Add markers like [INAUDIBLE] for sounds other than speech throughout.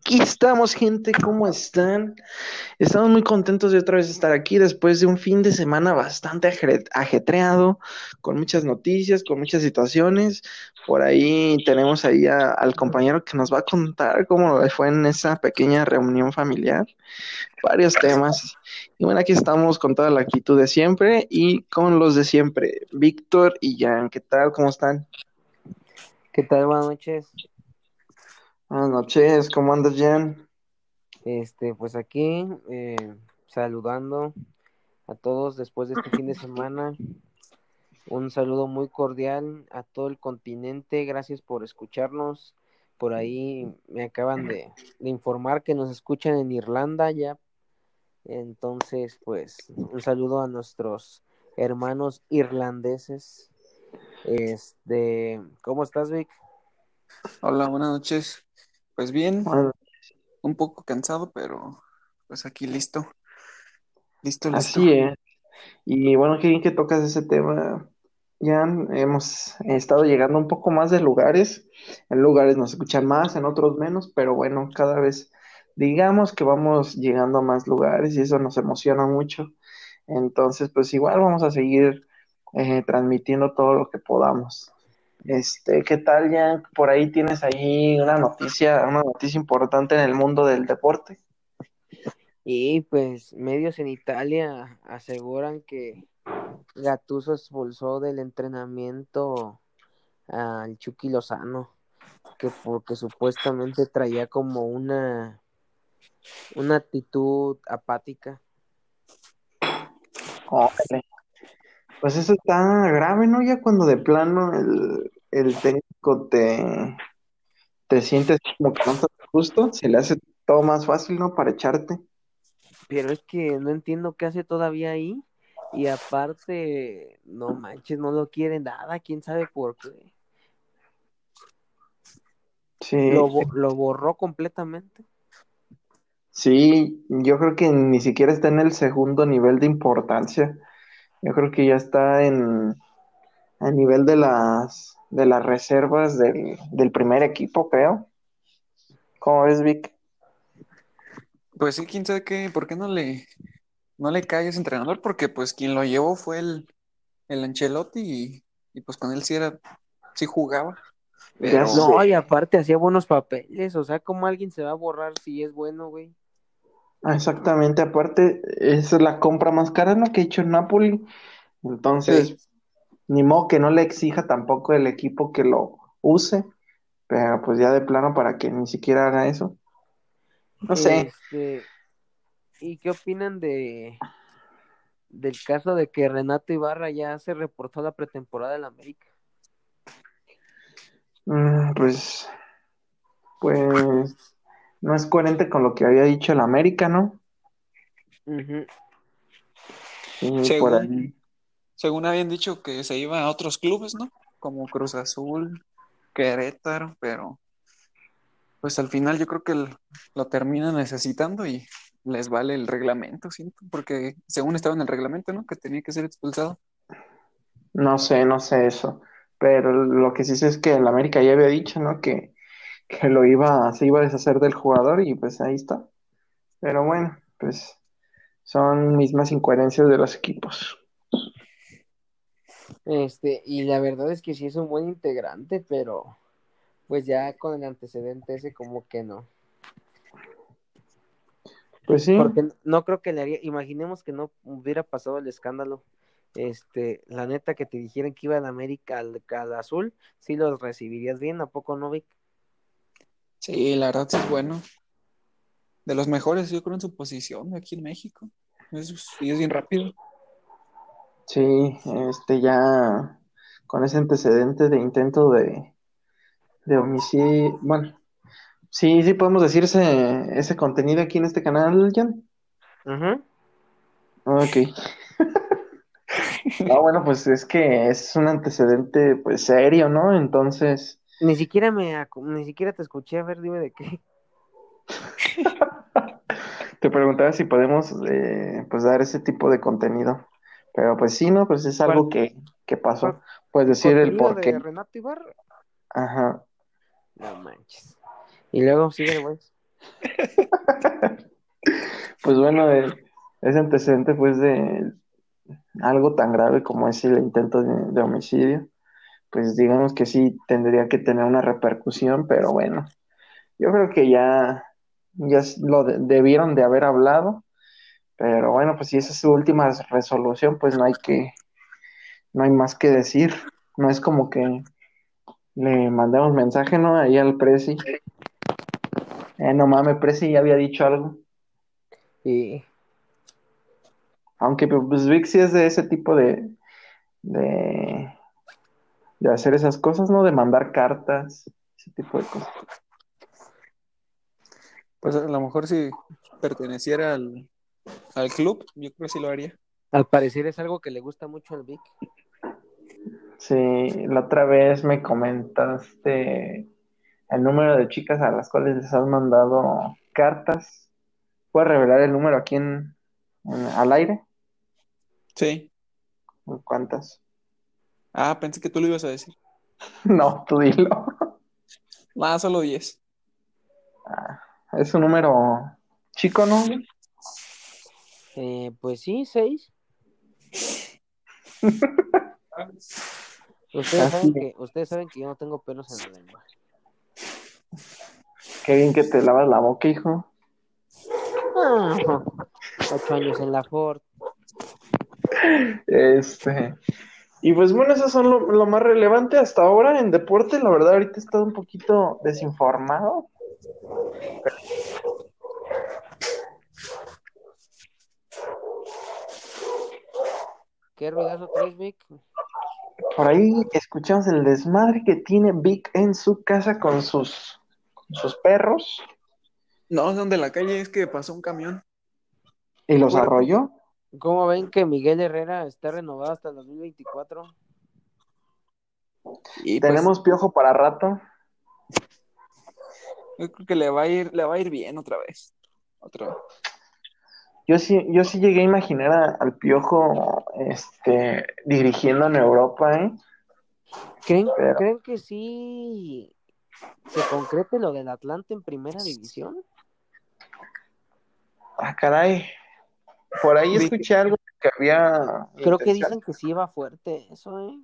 Aquí estamos, gente, ¿cómo están? Estamos muy contentos de otra vez estar aquí después de un fin de semana bastante ajetreado, con muchas noticias, con muchas situaciones. Por ahí tenemos ahí al compañero que nos va a contar cómo fue en esa pequeña reunión familiar, varios temas. Y bueno, aquí estamos con toda la actitud de siempre y con los de siempre, Víctor y Jan. ¿Qué tal? ¿Cómo están? ¿Qué tal? Buenas noches. Buenas noches, ¿cómo andas, Jan? Este, pues aquí, eh, saludando a todos después de este fin de semana. Un saludo muy cordial a todo el continente. Gracias por escucharnos. Por ahí me acaban de, de informar que nos escuchan en Irlanda ya. Entonces, pues, un saludo a nuestros hermanos irlandeses este, ¿cómo estás, Vic? Hola, buenas noches. Pues bien, un poco cansado, pero pues aquí listo. Listo, listo. Así es. Y bueno, qué bien que tocas ese tema. Ya hemos estado llegando un poco más de lugares. En lugares nos escuchan más, en otros menos, pero bueno, cada vez digamos que vamos llegando a más lugares y eso nos emociona mucho. Entonces, pues igual vamos a seguir eh, transmitiendo todo lo que podamos. Este, ¿qué tal, ya Por ahí tienes ahí una noticia, una noticia importante en el mundo del deporte. Y pues medios en Italia aseguran que Gattuso expulsó del entrenamiento al Chucky Lozano, que porque supuestamente traía como una una actitud apática. Pues eso está grave, ¿no? Ya cuando de plano el, el técnico te, te sientes como que no estás justo, se le hace todo más fácil, ¿no? Para echarte. Pero es que no entiendo qué hace todavía ahí. Y aparte, no manches, no lo quieren nada, quién sabe por qué. Sí. Lo, lo borró completamente. Sí, yo creo que ni siquiera está en el segundo nivel de importancia. Yo creo que ya está en a nivel de las de las reservas del, del primer equipo, creo. ¿Cómo ves, Vic? Pues sí, quién sabe qué, ¿por qué no le no le cae ese entrenador? Porque pues quien lo llevó fue el, el Ancelotti y, pues con él sí era, sí jugaba. No, y aparte hacía buenos papeles, o sea, ¿cómo alguien se va a borrar si es bueno, güey? Ah, exactamente, aparte, es la compra más cara, ¿no? Que ha hecho Napoli. Entonces, ni modo que no le exija tampoco el equipo que lo use, pero pues ya de plano para que ni siquiera haga eso. No sé. Este, ¿Y qué opinan de del caso de que Renato Ibarra ya se reportó la pretemporada del América? Mm, pues, pues no es coherente con lo que había dicho el América, ¿no? según, habían dicho que se iba a otros clubes, ¿no? Como Cruz Azul, Querétaro, pero pues al final yo creo que lo terminan necesitando y les vale el reglamento, siento, porque según estaba en el reglamento, ¿no? Que tenía que ser expulsado. No sé, no sé eso, pero lo que sí sé es que el América ya había dicho, ¿no? Que que lo iba, se iba a deshacer del jugador y pues ahí está. Pero bueno, pues son mismas incoherencias de los equipos. Este, y la verdad es que sí es un buen integrante, pero pues ya con el antecedente ese como que no. Pues sí. Porque no creo que le haría, imaginemos que no hubiera pasado el escándalo. Este, la neta que te dijeran que iba en América al, al azul, sí los recibirías bien, ¿a poco no, Vic? Sí, la verdad es bueno. De los mejores, yo creo, en su posición aquí en México. Es, y es bien rápido. Sí, este ya con ese antecedente de intento de, de homicidio. Bueno, sí, sí podemos decir ese, contenido aquí en este canal, Jan. Ajá. Ok. [LAUGHS] no, bueno, pues es que es un antecedente pues serio, ¿no? Entonces, ni siquiera me ni siquiera te escuché, a ver, dime de qué. [LAUGHS] te preguntaba si podemos eh, pues dar ese tipo de contenido. Pero pues sí, ¿no? Pues es algo que, que pasó. Puedes decir el por qué. Renato Ibarra? Ajá. No manches. Y luego sigue güey. [LAUGHS] pues bueno, ese antecedente pues de algo tan grave como es el intento de, homicidio, pues digamos que sí tendría que tener una repercusión, pero bueno, yo creo que ya, ya lo debieron de haber hablado, pero bueno, pues si esa es su última resolución, pues no hay que, no hay más que decir, no es como que le mandemos mensaje, ¿no? Ahí al Prezi. Eh, no mames, Prezi ya había dicho algo. Sí. Aunque pues Vic sí es de ese tipo de, de, de hacer esas cosas, ¿no? De mandar cartas, ese tipo de cosas. Pues a lo mejor si perteneciera al, al club, yo creo que sí lo haría. Al parecer es algo que le gusta mucho al Vic. Sí, la otra vez me comentaste el número de chicas a las cuales les has mandado cartas. ¿Puedes revelar el número aquí en, al aire? Sí. ¿Cuántas? Ah, pensé que tú lo ibas a decir. [LAUGHS] no, tú dilo. [LAUGHS] Más, solo 10. Ah, es un número chico, ¿no? Eh, pues sí, 6. [LAUGHS] Ustedes saben, que, ustedes saben que yo no tengo pelos en la lengua. Qué bien que te lavas la boca, hijo. Ah, ocho años en la Ford. Este. Y pues bueno, eso son lo, más relevante hasta ahora en deporte. La verdad, ahorita he estado un poquito desinformado. ¿Qué ruidazo traes, Vic? Por ahí escuchamos el desmadre que tiene Vic en su casa con sus, sus perros. No, son de la calle, es que pasó un camión. ¿Y los arrolló? ¿Cómo ven que Miguel Herrera está renovado hasta el 2024? Y pues, tenemos piojo para rato. Yo creo que le va a ir, le va a ir bien otra vez. Otra vez. Yo sí, yo sí llegué a imaginar al Piojo este, dirigiendo en Europa, ¿eh? ¿Creen, que sí se concrete lo del Atlante en primera división? Ah, caray. Por ahí escuché algo que había. Creo que dicen que sí iba fuerte eso, ¿eh?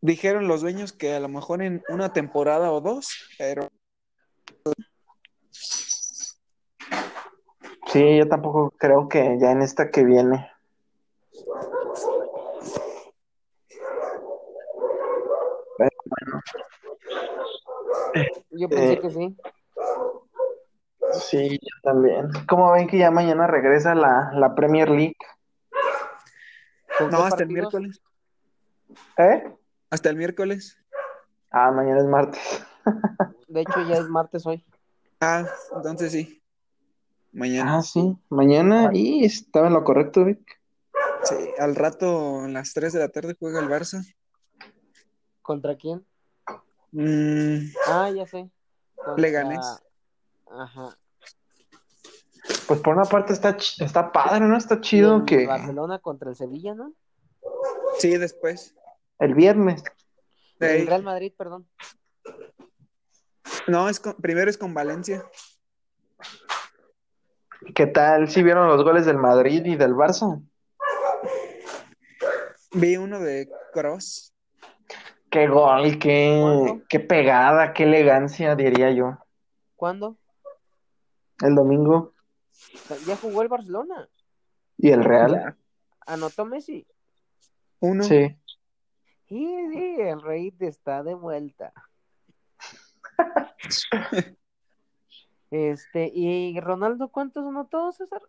Dijeron los dueños que a lo mejor en una temporada o dos, pero Sí, yo tampoco creo que ya en esta que viene. bueno. Yo pensé que sí. Sí, yo también. ¿Cómo ven que ya mañana regresa la, la Premier League? No, hasta el miércoles. ¿Eh? Hasta el miércoles. Ah, mañana es martes. De hecho, ya es martes hoy. Ah, entonces sí. Mañana. Ah, sí, mañana y estaba en lo correcto, Vic. Sí, al rato, a las 3 de la tarde, juega el Barça. ¿Contra quién? Mm. Ah, ya sé. Leganés. Ajá. Pues por una parte está, está padre, ¿no? Está chido que. Barcelona contra el Sevilla, ¿no? Sí, después. El viernes. El Real Madrid, perdón. No, es primero es con Valencia. ¿Qué tal? ¿Sí vieron los goles del Madrid y del Barça? Vi uno de Cross. Qué gol, qué, qué pegada, qué elegancia, diría yo. ¿Cuándo? El domingo. Ya jugó el Barcelona. ¿Y el Real? ¿Anotó Messi? Uno. Sí. Sí, sí, el rey está de vuelta. [LAUGHS] Este, ¿y Ronaldo cuántos anotó, César?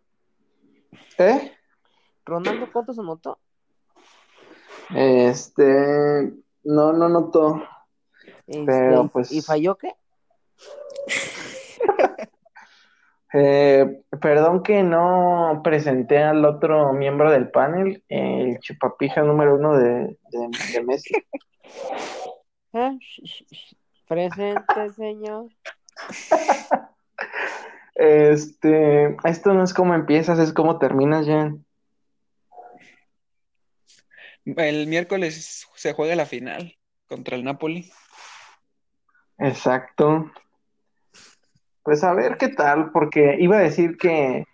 ¿Eh? ¿Ronaldo cuántos anotó? Este, no, no anotó. Este, pero pues. ¿Y falló qué? Eh, perdón que no presenté al otro miembro del panel, el chupapija número uno de, de, Messi. [LAUGHS] ¿Eh? Presente, señor. [LAUGHS] Este, esto no es como empiezas, es como terminas ya. El miércoles se juega la final contra el Napoli. Exacto. Pues a ver qué tal, porque iba a decir que,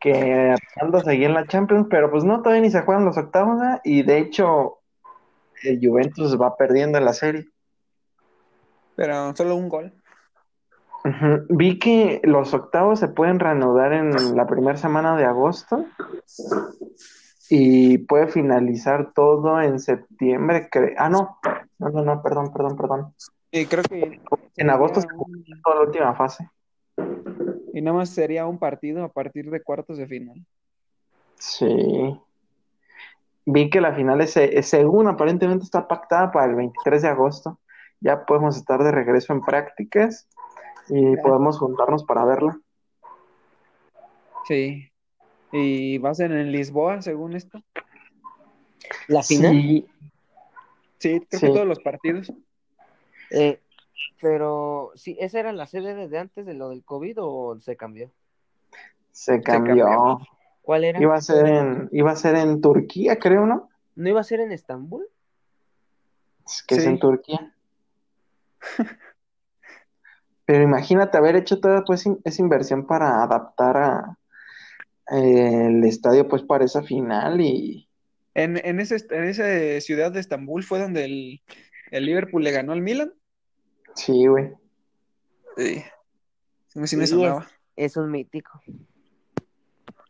que andas ahí en la Champions, pero pues no, todavía ni se juegan los octavos, ¿eh? y de hecho el Juventus va perdiendo en la serie. Pero solo un gol. Vi que los octavos se pueden reanudar en la primera semana de agosto y puede finalizar todo en septiembre. Ah, no, no, no, no, perdón, perdón, perdón. Y creo que en agosto se toda la última fase. Y nada más sería un partido a partir de cuartos de final. Sí. Vi que la final es, según aparentemente está pactada para el 23 de agosto. Ya podemos estar de regreso en prácticas y podemos juntarnos para verla. Sí. ¿Y va a ser en Lisboa, según esto? ¿La final? Sí, sí creo que todos los partidos. Eh, pero, sí, ¿esa era la sede desde antes de lo del COVID o se cambió? Se cambió. ¿Cuál era? Iba a ser en, iba a ser en Turquía, creo, ¿no? ¿No iba a ser en Estambul? Es que es en Turquía. [LAUGHS] Pero imagínate haber hecho toda pues, esa inversión para adaptar a, eh, el estadio pues para esa final y... En, en, ese, en esa ciudad de Estambul fue donde el, el Liverpool le ganó al Milan. Sí, güey. Sí. Sí, me sonaba. Es, un mítico.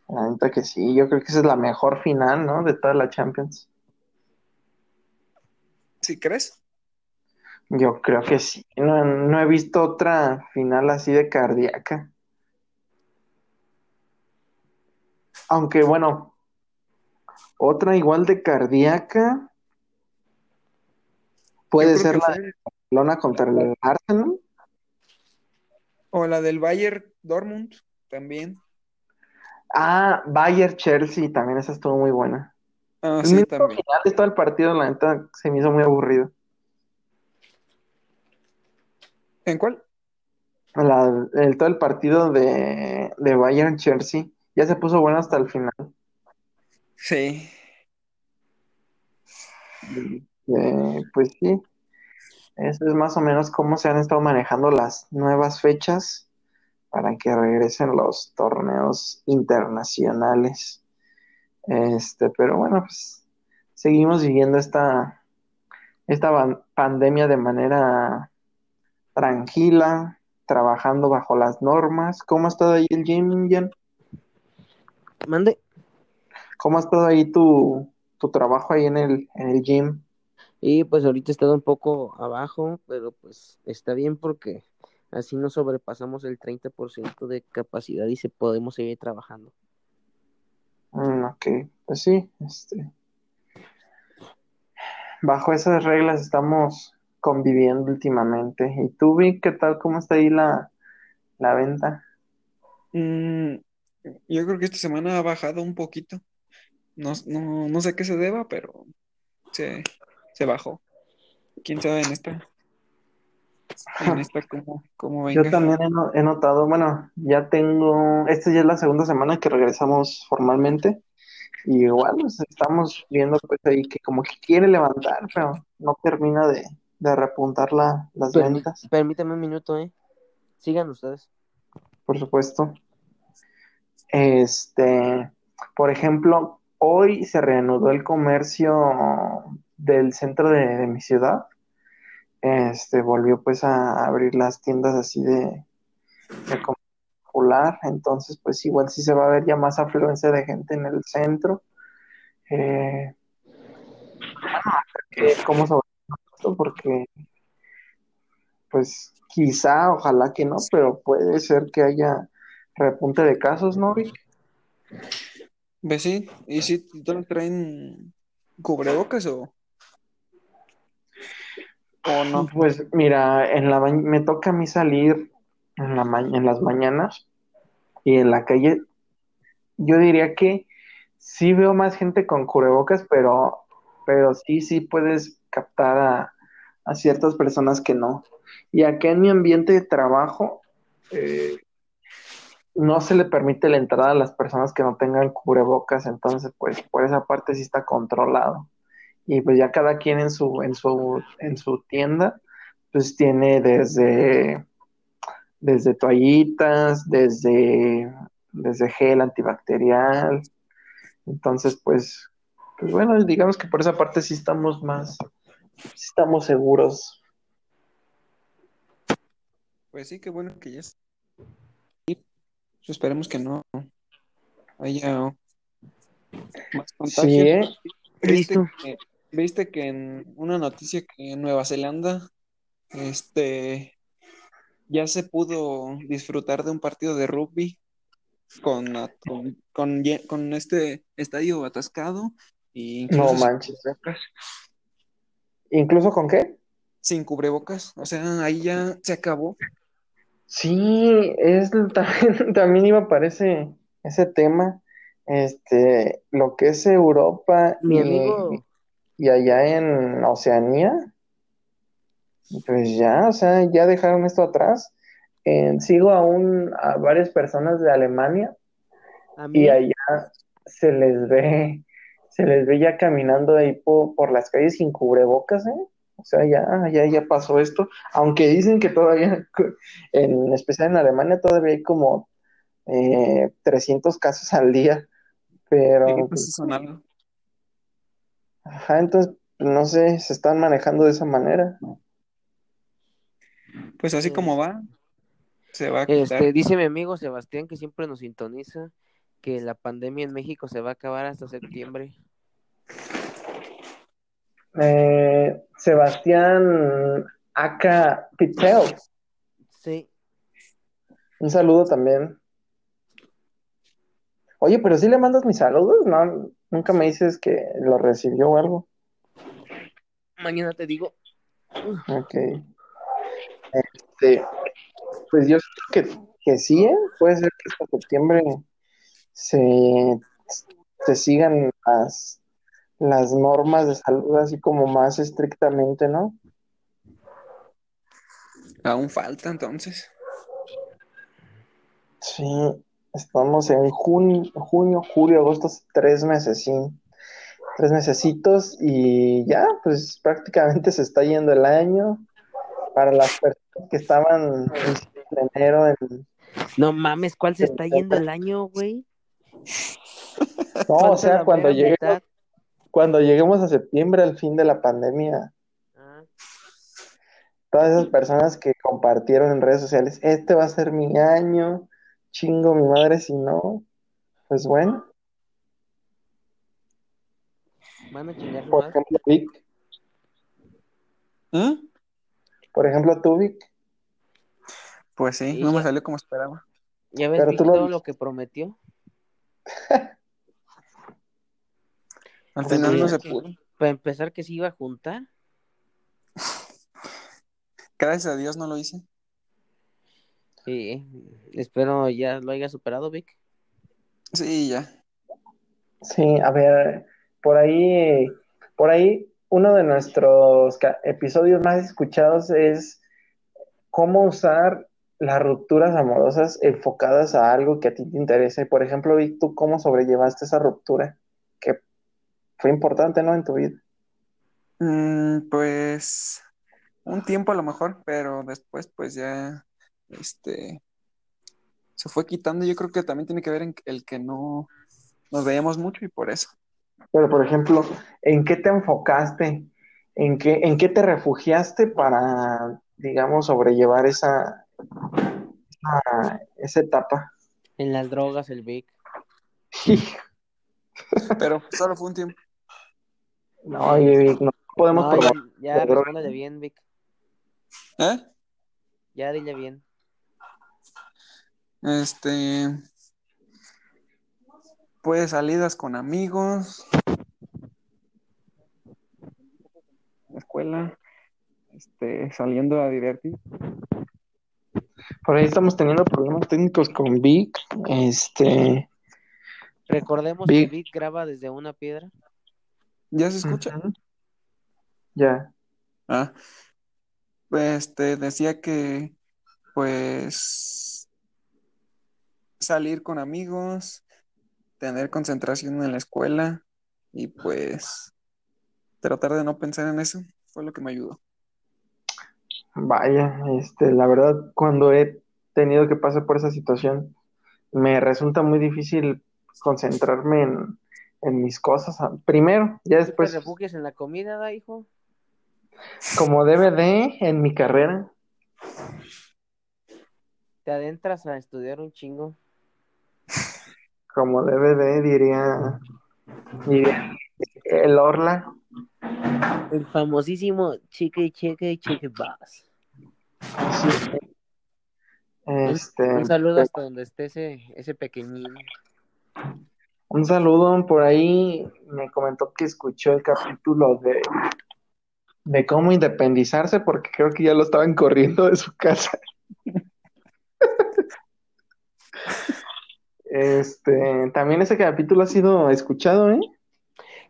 La neta que sí, yo creo que esa es la mejor final, ¿no? De toda la Champions. ¿Sí crees? Yo creo que sí. No, no he visto otra final así de cardíaca. Aunque bueno, otra igual de cardíaca puede ser la Barcelona contra el Arsenal. O la del Bayern Dortmund también. Ah, Bayern Chelsea también esa estuvo muy buena. Ah, el sí, también. final de todo el partido, la neta, se me hizo muy aburrido. ¿En cuál? La, el, todo el partido de, de Bayern Chelsea ya se puso bueno hasta el final. Sí. Eh, pues sí, eso es más o menos cómo se han estado manejando las nuevas fechas para que regresen los torneos internacionales. Este, pero bueno, pues seguimos viviendo esta, esta pandemia de manera tranquila, trabajando bajo las normas. ¿Cómo ha estado ahí el gym, Jan? Mande. ¿Cómo ha estado ahí tu, tu trabajo ahí en el, en el gym? Y pues ahorita he estado un poco abajo, pero pues está bien porque así no sobrepasamos el 30% de capacidad y se podemos seguir trabajando. Mm, ok, pues sí, este. Bajo esas reglas estamos conviviendo últimamente. ¿Y tú, Vic, qué tal? ¿Cómo está ahí la, la venta? Mm, yo creo que esta semana ha bajado un poquito. No, no, no sé qué se deba, pero se, se bajó. ¿Quién sabe en esta? En esta cómo, cómo venga. Yo también he, notado, bueno, ya tengo, esta ya es la segunda semana que regresamos formalmente. Y igual pues, estamos viendo pues ahí que como que quiere levantar, pero no termina de, de repuntar la, las ventas. Permítame un minuto, ¿eh? Sigan ustedes. Por supuesto. Este, por ejemplo, hoy se reanudó el comercio del centro de, mi ciudad. Este, volvió pues a abrir las tiendas así de, popular, entonces pues igual sí se va a ver ya más afluencia de gente en el centro. Eh, ¿Cómo sobre esto? Porque pues quizá, ojalá que no, pero puede ser que haya repunte de casos, ¿no, Vic? Sí, y si todos traen cubrebocas o o no. Pues mira, en la me toca a mí salir en la en las mañanas y en la calle yo diría que sí veo más gente con cubrebocas, pero pero sí sí puedes captar a, a ciertas personas que no. Y acá en mi ambiente de trabajo, eh, no se le permite la entrada a las personas que no tengan cubrebocas, entonces pues por esa parte sí está controlado. Y pues ya cada quien en su, en su, en su tienda, pues tiene desde, desde toallitas, desde, desde gel antibacterial. Entonces, pues, pues bueno, digamos que por esa parte sí estamos más, sí estamos seguros. Pues sí, qué bueno que ya es. Esperemos que no haya más contagios. ¿eh? ¿Viste, que, ¿Viste que en una noticia que en Nueva Zelanda este ya se pudo disfrutar de un partido de rugby con, con, con, este estadio atascado y no manches. ¿Incluso con qué? Sin cubrebocas, o sea, ahí ya se acabó. Sí, es [LAUGHS] también, también iba para ese, ese tema. Este, lo que es Europa Mi amigo. Y allá en Oceanía, pues ya, o sea, ya dejaron esto atrás. sigo aún a varias personas de Alemania y allá se les ve, se les ve ya caminando ahí por, por las calles sin cubrebocas, ¿eh? O sea, ya, ya, ya pasó esto. Aunque dicen que todavía, [LAUGHS] en especial en Alemania, todavía hay como eh, 300 casos al día. Pero. Pues, Ajá, entonces, no sé, se están manejando de esa manera. Pues así como va, se va a Este, dice mi amigo Sebastián, que siempre nos sintoniza, que la pandemia en México se va a acabar hasta septiembre. Eh, Sebastián Aka Pitel. Sí. Un saludo también. Oye, pero si le mandas mis saludos, ¿no? Nunca me dices que lo recibió o algo. Mañana te digo. Ok. Este, pues yo creo que, que sí, ¿eh? puede ser que hasta septiembre se, se sigan las las normas de salud así como más estrictamente, ¿no? Aún falta entonces. Sí, estamos en junio, junio, julio, agosto, tres meses, sí. Tres mesecitos y ya, pues prácticamente se está yendo el año. Para las personas que estaban en enero en... No mames, ¿cuál se está yendo el año, güey? [LAUGHS] No, o sea, cuando llegue cuando lleguemos a septiembre, al fin de la pandemia, ah. todas esas personas que compartieron en redes sociales, este va a ser mi año, chingo mi madre si no, pues bueno. Van a chingar Por ejemplo, Vic. ¿Eh? Por ejemplo, tú, Vic. Pues sí, no me salió como esperaba. ¿Ya ves todo lo que prometió? [LAUGHS] Al final no se pudo. Para empezar, que se iba a juntar. [LAUGHS] Gracias a Dios no lo hice. Sí, espero ya lo haya superado, Vic. Sí, ya. Sí, a ver, por ahí, por ahí, uno de nuestros episodios más escuchados es cómo usar las rupturas amorosas enfocadas a algo que a ti te interese. Por ejemplo, Vic, ¿tú cómo sobrellevaste esa ruptura? ¿Qué fue importante, ¿no? En tu vida. Mm, pues un tiempo a lo mejor, pero después pues ya, este, se fue quitando. Yo creo que también tiene que ver en el que no nos veíamos mucho y por eso. Pero, por ejemplo, ¿en qué te enfocaste? ¿En qué, en qué te refugiaste para, digamos, sobrellevar esa, esa, esa etapa? En las drogas, el Vic. [LAUGHS] Pero solo fue un tiempo. No, Vic, no podemos probar. Ya, ya de bien, Vic. ¿Eh? Ya dile bien. Este. Pues salidas con amigos. Escuela. Este, saliendo a divertir. Por ahí estamos teniendo problemas técnicos con Vic. Este. Recordemos que Vic graba desde una piedra. ¿Ya se escucha? Ya. Ah, pues te decía que, pues, salir con amigos, tener concentración en la escuela y pues tratar de no pensar en eso fue lo que me ayudó. Vaya, este, la verdad, cuando he tenido que pasar por esa situación, me resulta muy difícil concentrarme en, en mis cosas. Primero, ya después. ¿Te refugias en la comida, da, hijo? Como DVD en mi carrera. Te adentras a estudiar un chingo. Como DVD, diría, diría el Orla. El famosísimo Chique Chique Chique Bass. Este, un, saludo hasta donde esté ese, ese pequeñín. Un saludo por ahí. Me comentó que escuchó el capítulo de, de cómo independizarse, porque creo que ya lo estaban corriendo de su casa. Este, también ese capítulo ha sido escuchado, ¿eh?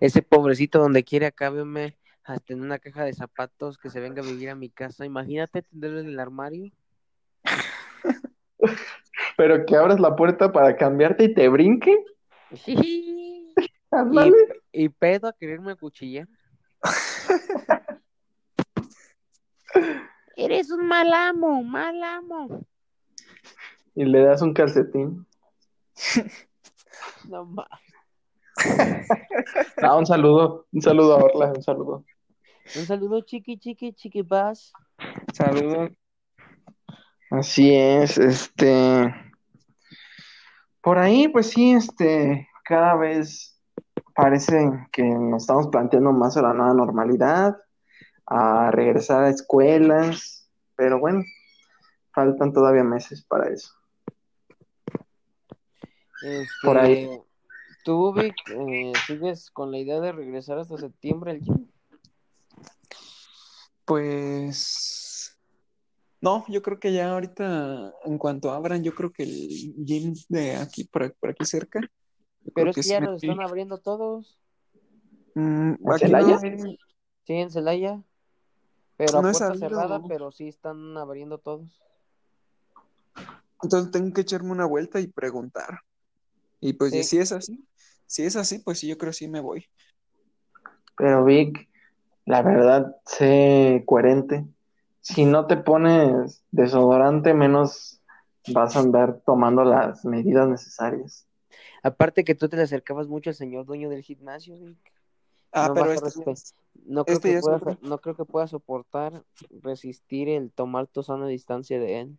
Ese pobrecito donde quiere acábeme hasta en una caja de zapatos que se venga a vivir a mi casa. Imagínate tenerlo en el armario. [LAUGHS] Pero que abras la puerta para cambiarte y te brinque. y, y, pedo a quererme cuchillar. [LAUGHS] Eres un mal amo, mal amo. Y le das un calcetín. [LAUGHS] no más. Ah, un saludo, un saludo a Orla, un saludo. Un saludo, chiqui, chiqui, chiqui, paz. Saludos. Así es, este. Por ahí, pues sí, este, cada vez parece que nos estamos planteando más a la nueva normalidad, a regresar a escuelas, pero bueno, faltan todavía meses para eso. Por ahí. Este, ¿Tú, Vic, eh, sigues con la idea de regresar hasta septiembre al gym? Pues no, yo creo que ya ahorita, en cuanto abran, yo creo que el gym de aquí, por, aquí cerca. Pero es que, ya los están abriendo todos. Mm, ¿En Celaya? Sí, en Celaya. Pero a puerta cerrada, pero sí están abriendo todos. Entonces tengo que echarme una vuelta y preguntar. Y pues si es así, si es así, pues sí, yo creo que sí me voy. Pero Vic, la verdad, sé coherente. Si no te pones desodorante, menos vas a andar tomando las medidas necesarias. Aparte que tú te le acercabas mucho al señor dueño del gimnasio, Vic. Ah, pero este no, creo que pueda, no creo que pueda soportar resistir el tomar tu sana distancia de él.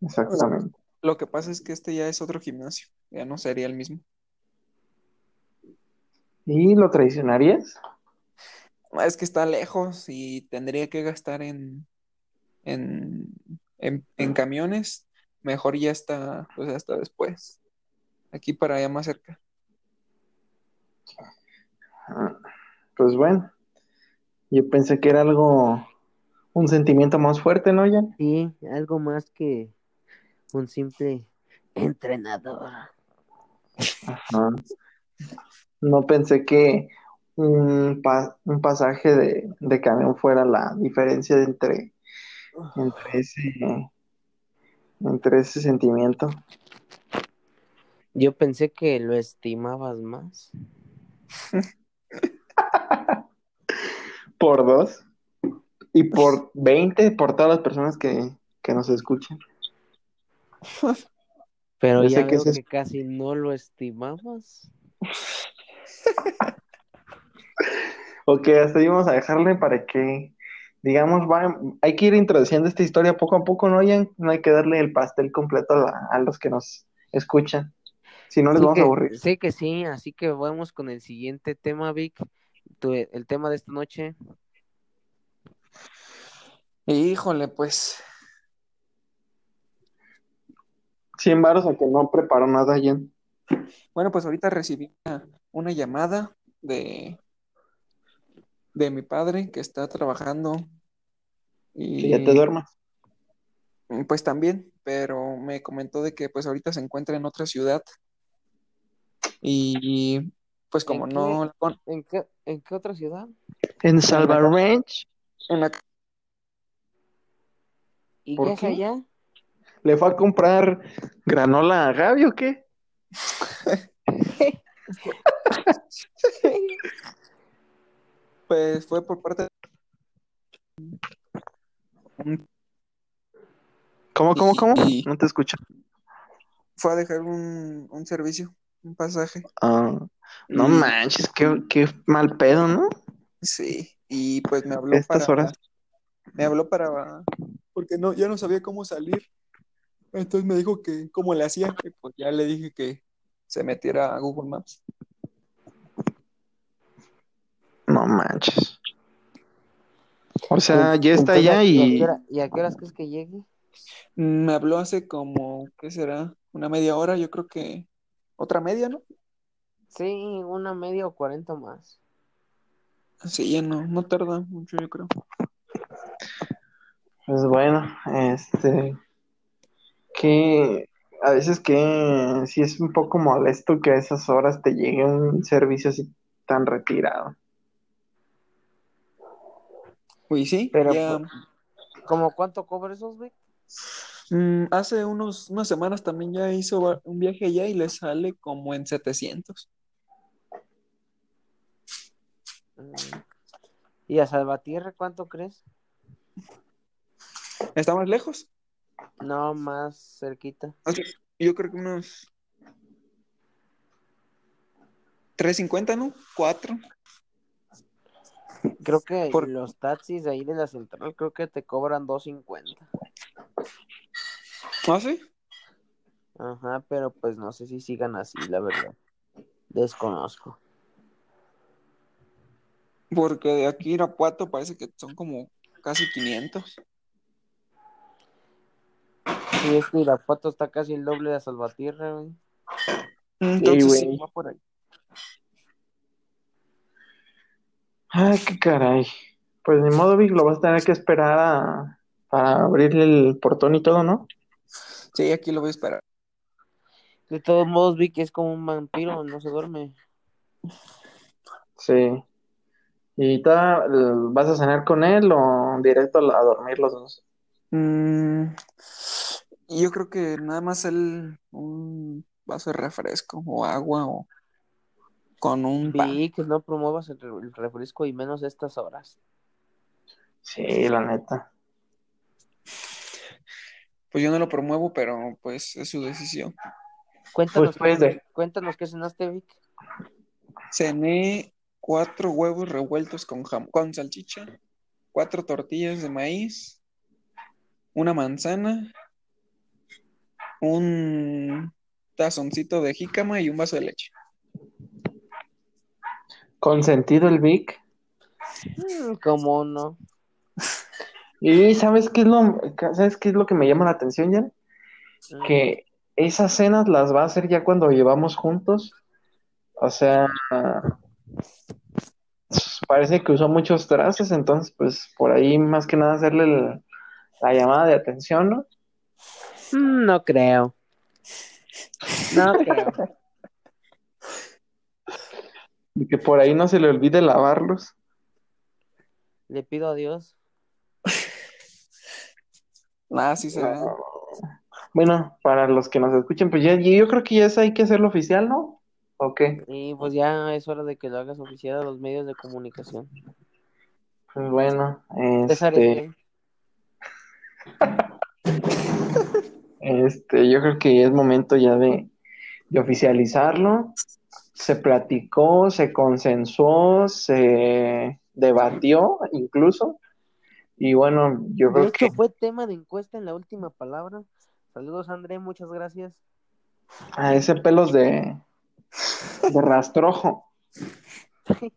Exactamente. Lo que pasa es que este ya es otro gimnasio, ya no sería el mismo. ¿Y lo traicionarías? Es que está lejos y tendría que gastar en, en, en, camiones. Mejor ya está, pues hasta después. Aquí para allá más cerca. Pues bueno, yo pensé que era algo, un sentimiento más fuerte, ¿no, Jan? Sí, algo más que un simple entrenador. Ajá. No pensé que un, un pasaje de, de, camión fuera la diferencia entre, entre, ese, entre ese sentimiento. Yo pensé que lo estimabas más. [LAUGHS] por dos. Y por veinte, por todas las personas que, que nos escuchan. [LAUGHS] Pero ya veo que, casi no lo estimamos. [LAUGHS] ok, hasta ahí vamos a dejarle para que, digamos, va, hay que ir introduciendo esta historia poco a poco, ¿no? Ya no hay que darle el pastel completo a, los que nos escuchan. Si no les vamos a aburrir. Sí que sí, así que vamos con el siguiente tema, Vic. el tema de esta noche. Híjole, pues 100 varos a que no preparó nada, Jen. Bueno, pues ahorita recibí una, llamada de, de mi padre que está trabajando. Y, que ya te duermas. Pues también, pero me comentó de que pues ahorita se encuentra en otra ciudad. Y pues como no... ¿En qué, ¿En qué otra ciudad? En Salva Ranch. En la... ¿Y qué es allá? ¿Le fue a comprar granola a Gaby o qué? pues fue por parte ¿Cómo, cómo, cómo? no te escucho. Fue a dejar un, un servicio, un pasaje. Ah, no manches, qué, qué mal pedo, ¿no? Sí, y pues me habló Estas horas. Me habló para... Porque no, ya no sabía cómo salir. Entonces me dijo que cómo le hacía, pues ya le dije que se metiera a Google Maps. No manches. O sea, pues, ya está allá y... ¿Y a qué horas crees que llegue? Me habló hace como, ¿qué será? Una media hora, yo creo que otra media, ¿no? Sí, una media o cuarenta más. Sí, ya no, no tarda mucho, yo creo. Pues bueno, este, que a veces que sí es un poco molesto que a esas horas te llegue un servicio así tan retirado. Uy, sí, pero ya... ¿Cómo cuánto cobra esos, güey? Mm, hace unos, unas semanas también ya hizo un viaje allá y le sale como en 700. Mm. ¿Y a Salvatierra cuánto crees? ¿Está más lejos? No, más cerquita. Yo creo que unos 3.50, ¿no? 4. Creo que Por... los taxis de ahí de la central creo que te cobran 2.50. ¿Ah, sí? Ajá, pero pues no sé si sigan así, la verdad. Desconozco. Porque de aquí a Irapuato parece que son como casi 500. Sí, es que Irapuato está casi el doble de Salvatierra, güey. Entonces sí, va por ahí. Ay, qué caray. Pues ni modo, Vic, lo vas a tener que esperar a, para abrirle el portón y todo, ¿no? Sí, aquí lo voy a esperar. De todos modos, vi que es como un vampiro, no se duerme. Sí. ¿Y vas a cenar con él o directo a dormir los dos? Mm, yo creo que nada más él un vaso de refresco o agua o con un Vi que no promuevas el refresco y menos estas horas. Sí, la neta. Pues yo no lo promuevo, pero pues es su decisión. Cuéntanos, pues, qué, cuéntanos qué cenaste, Vic. Cené cuatro huevos revueltos con, con salchicha, cuatro tortillas de maíz, una manzana, un tazoncito de jícama y un vaso de leche. ¿Con sentido el Vic? Mm, ¿Cómo no? Y ¿sabes qué es lo, ¿sabes qué es lo que me llama la atención, ya? Que esas cenas las va a hacer ya cuando llevamos juntos. O sea, parece que usó muchos trazos, entonces pues por ahí más que nada hacerle la llamada de atención, ¿no? Mm, no creo. No creo. Y que por ahí no se le olvide lavarlos. Le pido a Dios. Nada, [LAUGHS] sí se ve. Bueno, para los que nos escuchen, pues ya, yo creo que ya es, hay que hacerlo oficial, ¿no? ¿O qué? Y pues ya es hora de que lo hagas oficial a los medios de comunicación. Pues bueno, este... [LAUGHS] este, yo creo que es momento ya de, de oficializarlo. Se platicó, se consensuó, se debatió incluso y bueno, yo creo que... fue tema de encuesta en la última palabra. Saludos, André, muchas gracias. A ese pelos de, de rastrojo. [LAUGHS]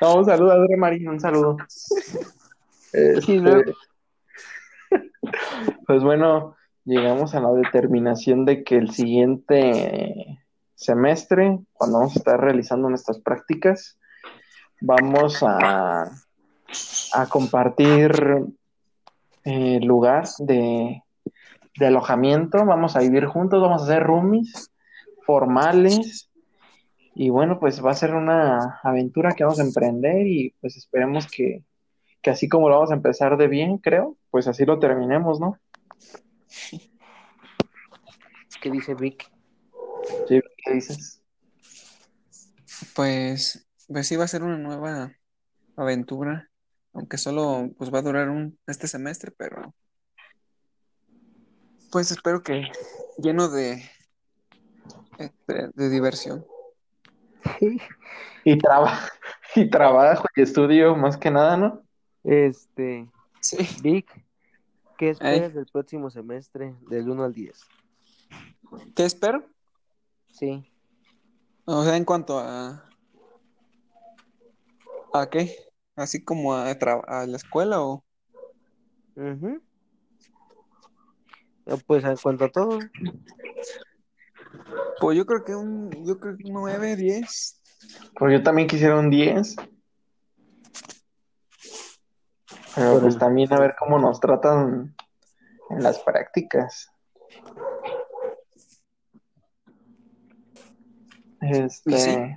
un saludo André Marín, un saludo. Este, pues bueno, llegamos a la determinación de que el siguiente semestre, cuando vamos a estar realizando nuestras prácticas, vamos a compartir eh, lugar de, alojamiento, vamos a vivir juntos, vamos a hacer roomies formales y bueno, pues va a ser una aventura que vamos a emprender y pues esperemos que, que así como lo vamos a empezar de bien, creo, pues así lo terminemos, ¿no? ¿Qué dice Vic? Sí, ¿qué dices? Pues, pues sí va a ser una nueva aventura aunque solo pues va a durar un este semestre, pero pues espero que lleno de este, de, diversión. Y trabajo, y trabajo y estudio más que nada, ¿no? Este, Sí. Vic, ¿qué esperas del próximo semestre del 1 al 10? ¿Qué espero? Sí. O sea, en cuanto a ¿a qué? Así como a, tra- a la escuela o Ujú. Eh, Pues en cuanto a todo, pues yo creo que un yo creo que un 9, 10. Pues yo también quisiera un 10. Pero Pero- pues también a ver cómo nos tratan en las prácticas. Este. Sí.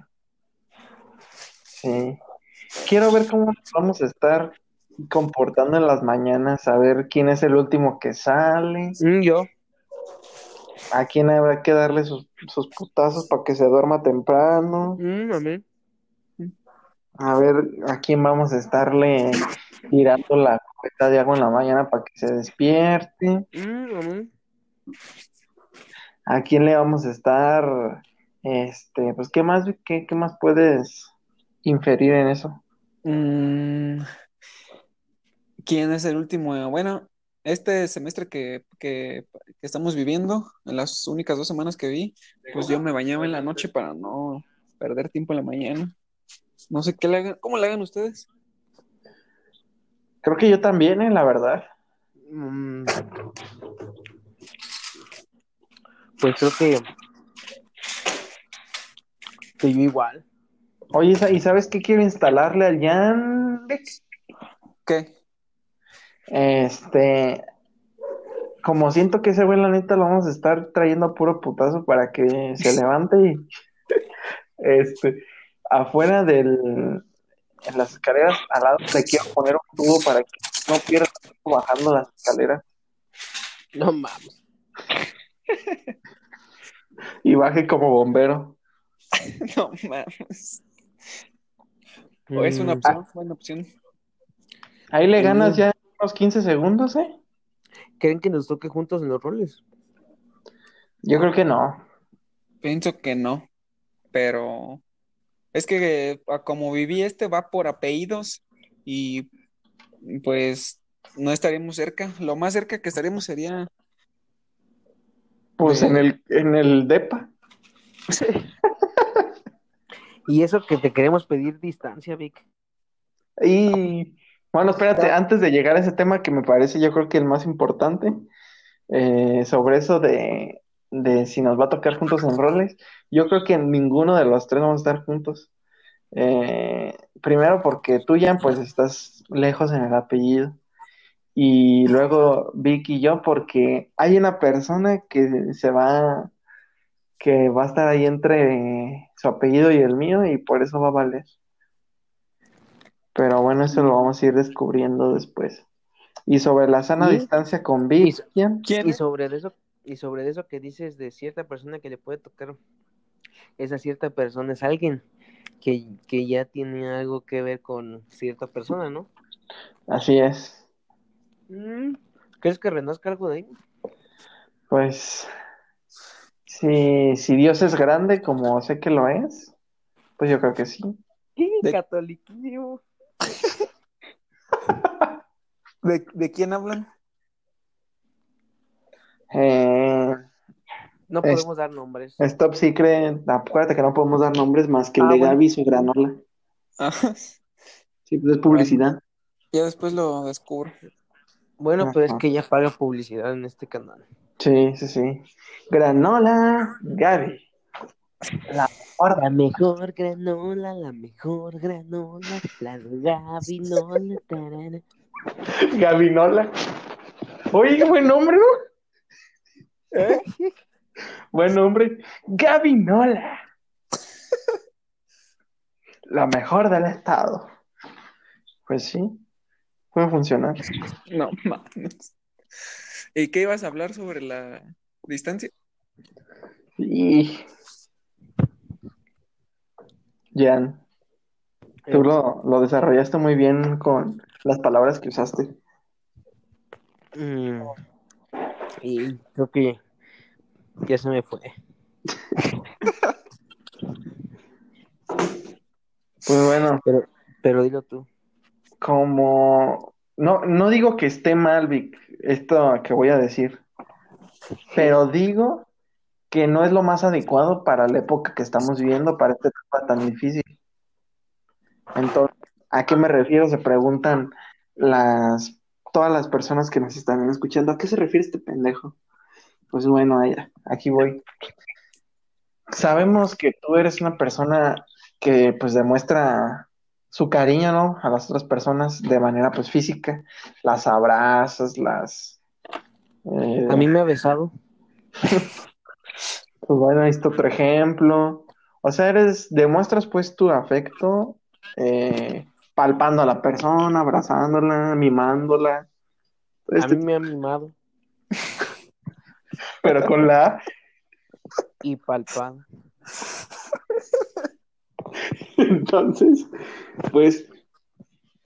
Sí. Quiero ver cómo nos vamos a estar comportando en las mañanas, a ver quién es el último que sale, Mm, yo. a quién habrá que darle sus, sus putazos para que se duerma temprano. Mm, a mí. A ver a quién vamos a estarle tirando la cubeta de agua en la mañana para que se despierte. Mm, a mí. ¿A quién le vamos a estar? Este, pues, ¿qué más, qué, qué más puedes inferir en eso? Mm, ¿quién es el último? Bueno, este semestre que, que, que estamos viviendo, en las únicas dos semanas que vi, pues yo me bañaba en la noche para no perder tiempo en la mañana. No sé qué le hagan, ¿cómo le hagan ustedes? Creo que yo también, eh, la verdad. Mm. Pues creo que. Que yo igual. Oye, ¿sa- ¿y sabes qué quiero instalarle al Yandex? ¿Qué? Este, como siento que ese güey, la neta, lo vamos a estar trayendo a puro putazo para que se levante y, [LAUGHS] este, afuera del, en las escaleras, al lado le quiero poner un tubo para que no pierda tiempo bajando las escaleras No mames. y baje como bombero. [LAUGHS] No mames. O es una Mm, opción, buena opción. Ahí le ganas Sí. ya unos 15 segundos, ¿eh? ¿Creen que nos toque juntos en los roles? Yo creo que no. Pienso que no, pero es que a como viví este va por apellidos y pues no estaríamos cerca. Lo más cerca que estaríamos sería Pues en el, en el DEPA. Y eso que te queremos pedir distancia, Vic. Y bueno, espérate, antes de llegar a ese tema que me parece yo creo que el más importante, eh, sobre eso de, de si nos va a tocar juntos en roles, yo creo que ninguno de los tres vamos a estar juntos. Eh, primero porque tú, Jan, pues estás lejos en el apellido. Y luego Vicky y yo, porque hay una persona que se va, que va a estar ahí entre su apellido y el mío, y por eso va a valer. Pero bueno, eso lo vamos a ir descubriendo después. Y sobre la sana ¿Y? distancia con Vic, Y- sobre eso, y sobre eso que dices de cierta persona que le puede tocar, esa cierta persona es alguien que, que ya tiene algo que ver con cierta persona, ¿no? así es. Mm, ¿Crees que renazca algo de ahí? Pues, si, si Dios es grande, como sé que lo es, pues yo creo que sí. ¿Qué? De-. [LAUGHS] ¿De, de quién hablan? Eh, No Es- podemos dar nombres. es top secret, acuérdate que no podemos dar nombres más que el Ah, de bueno. Gaby y su granola. Ah, Sí, pues es publicidad. ya después lo descubro. Bueno, pero es que ella paga publicidad en este canal. Sí, sí, sí. Granola, Gaby. La mejor. La mejor granola, la mejor granola, la de Gabinola. Gabinola. Oye, qué buen nombre, ¿no? ¿Eh? Buen nombre. Gabinola. La mejor del estado. Pues sí, puede funcionar. No mames. ¿Y qué ibas a hablar sobre la distancia? Y. Jan, tú lo, lo desarrollaste muy bien con las palabras que usaste. Mm, y creo que ya se me fue. Pues bueno. Pero, pero dilo tú. Como, no, no digo que esté mal, Vic, esto que voy a decir, pero digo que no es lo más adecuado para la época que estamos viviendo, para esta etapa tan difícil. Entonces, ¿a qué me refiero? Se preguntan las, todas las personas que nos están escuchando, ¿a qué se refiere este pendejo? Pues bueno, aquí voy. Sabemos que tú eres una persona que pues demuestra su cariño, ¿no? A las otras personas de manera pues física, las abrazas, las... Eh, a mí me ha besado. [LAUGHS] pues bueno, ahí está otro ejemplo. O sea, eres, demuestras pues tu afecto eh, palpando a la persona, abrazándola, mimándola. a este mí me ha mimado. [LAUGHS] Pero con la... Y palpado. [LAUGHS] Entonces, pues,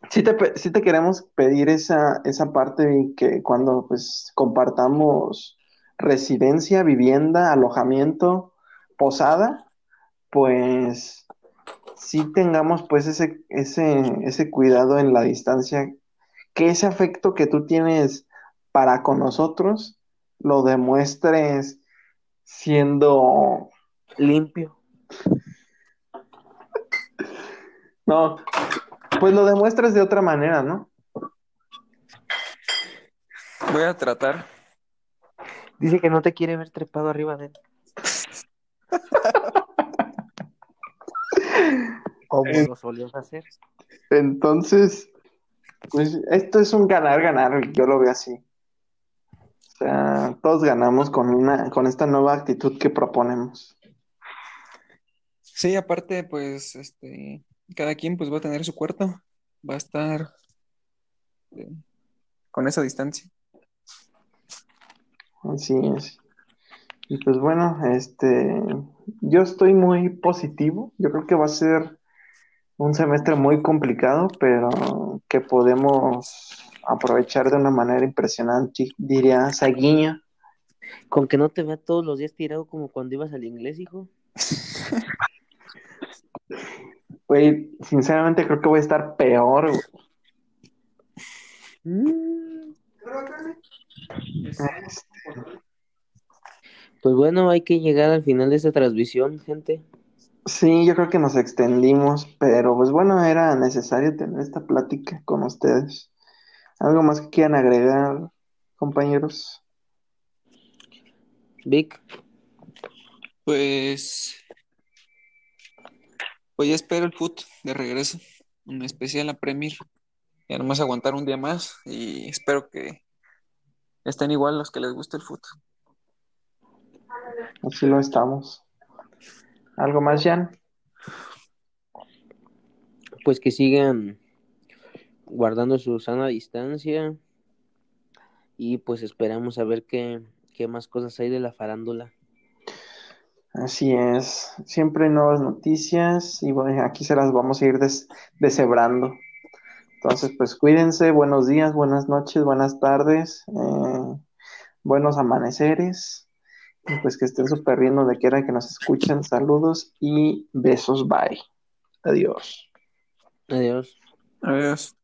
sí te, te queremos pedir esa, esa parte que cuando pues compartamos residencia, vivienda, alojamiento, posada, pues sí tengamos pues ese, ese, ese cuidado en la distancia, que ese afecto que tú tienes para con nosotros lo demuestres siendo limpio. No, pues lo demuestras de otra manera, ¿no? Voy a tratar. Dice que no te quiere ver trepado arriba de él. Como lo solías hacer. Entonces, pues esto es un ganar-ganar, yo lo veo así. O sea, todos ganamos con una, con esta nueva actitud que proponemos. Sí, aparte, pues, este, cada quien pues va a tener su cuarto, va a estar eh, con esa distancia. Así es. Y pues bueno, este, yo estoy muy positivo. Yo creo que va a ser un semestre muy complicado, pero que podemos aprovechar de una manera impresionante, diría Saguiño. Con que no te vea todos los días tirado como cuando ibas al inglés, hijo. [LAUGHS] Güey, sinceramente creo que voy a estar peor, mm. Pues bueno, hay que llegar al final de esta transmisión, gente. Sí, yo creo que nos extendimos, pero pues bueno, era necesario tener esta plática con ustedes. ¿Algo más que quieran agregar, compañeros? Vic. Pues pues ya espero el foot de regreso, un especial a Premier. Ya nomás aguantar un día más y espero que estén igual los que les guste el foot. Así lo estamos. ¿Algo más, Jan? Pues que sigan guardando su sana distancia y pues esperamos a ver qué, qué más cosas hay de la farándula. Así es, siempre nuevas noticias y bueno, aquí se las vamos a ir deshebrando. Entonces, pues cuídense, buenos días, buenas noches, buenas tardes, eh, buenos amaneceres, pues que estén súper bien donde quiera que nos escuchen. Saludos y besos, bye. Adiós. Adiós. Adiós.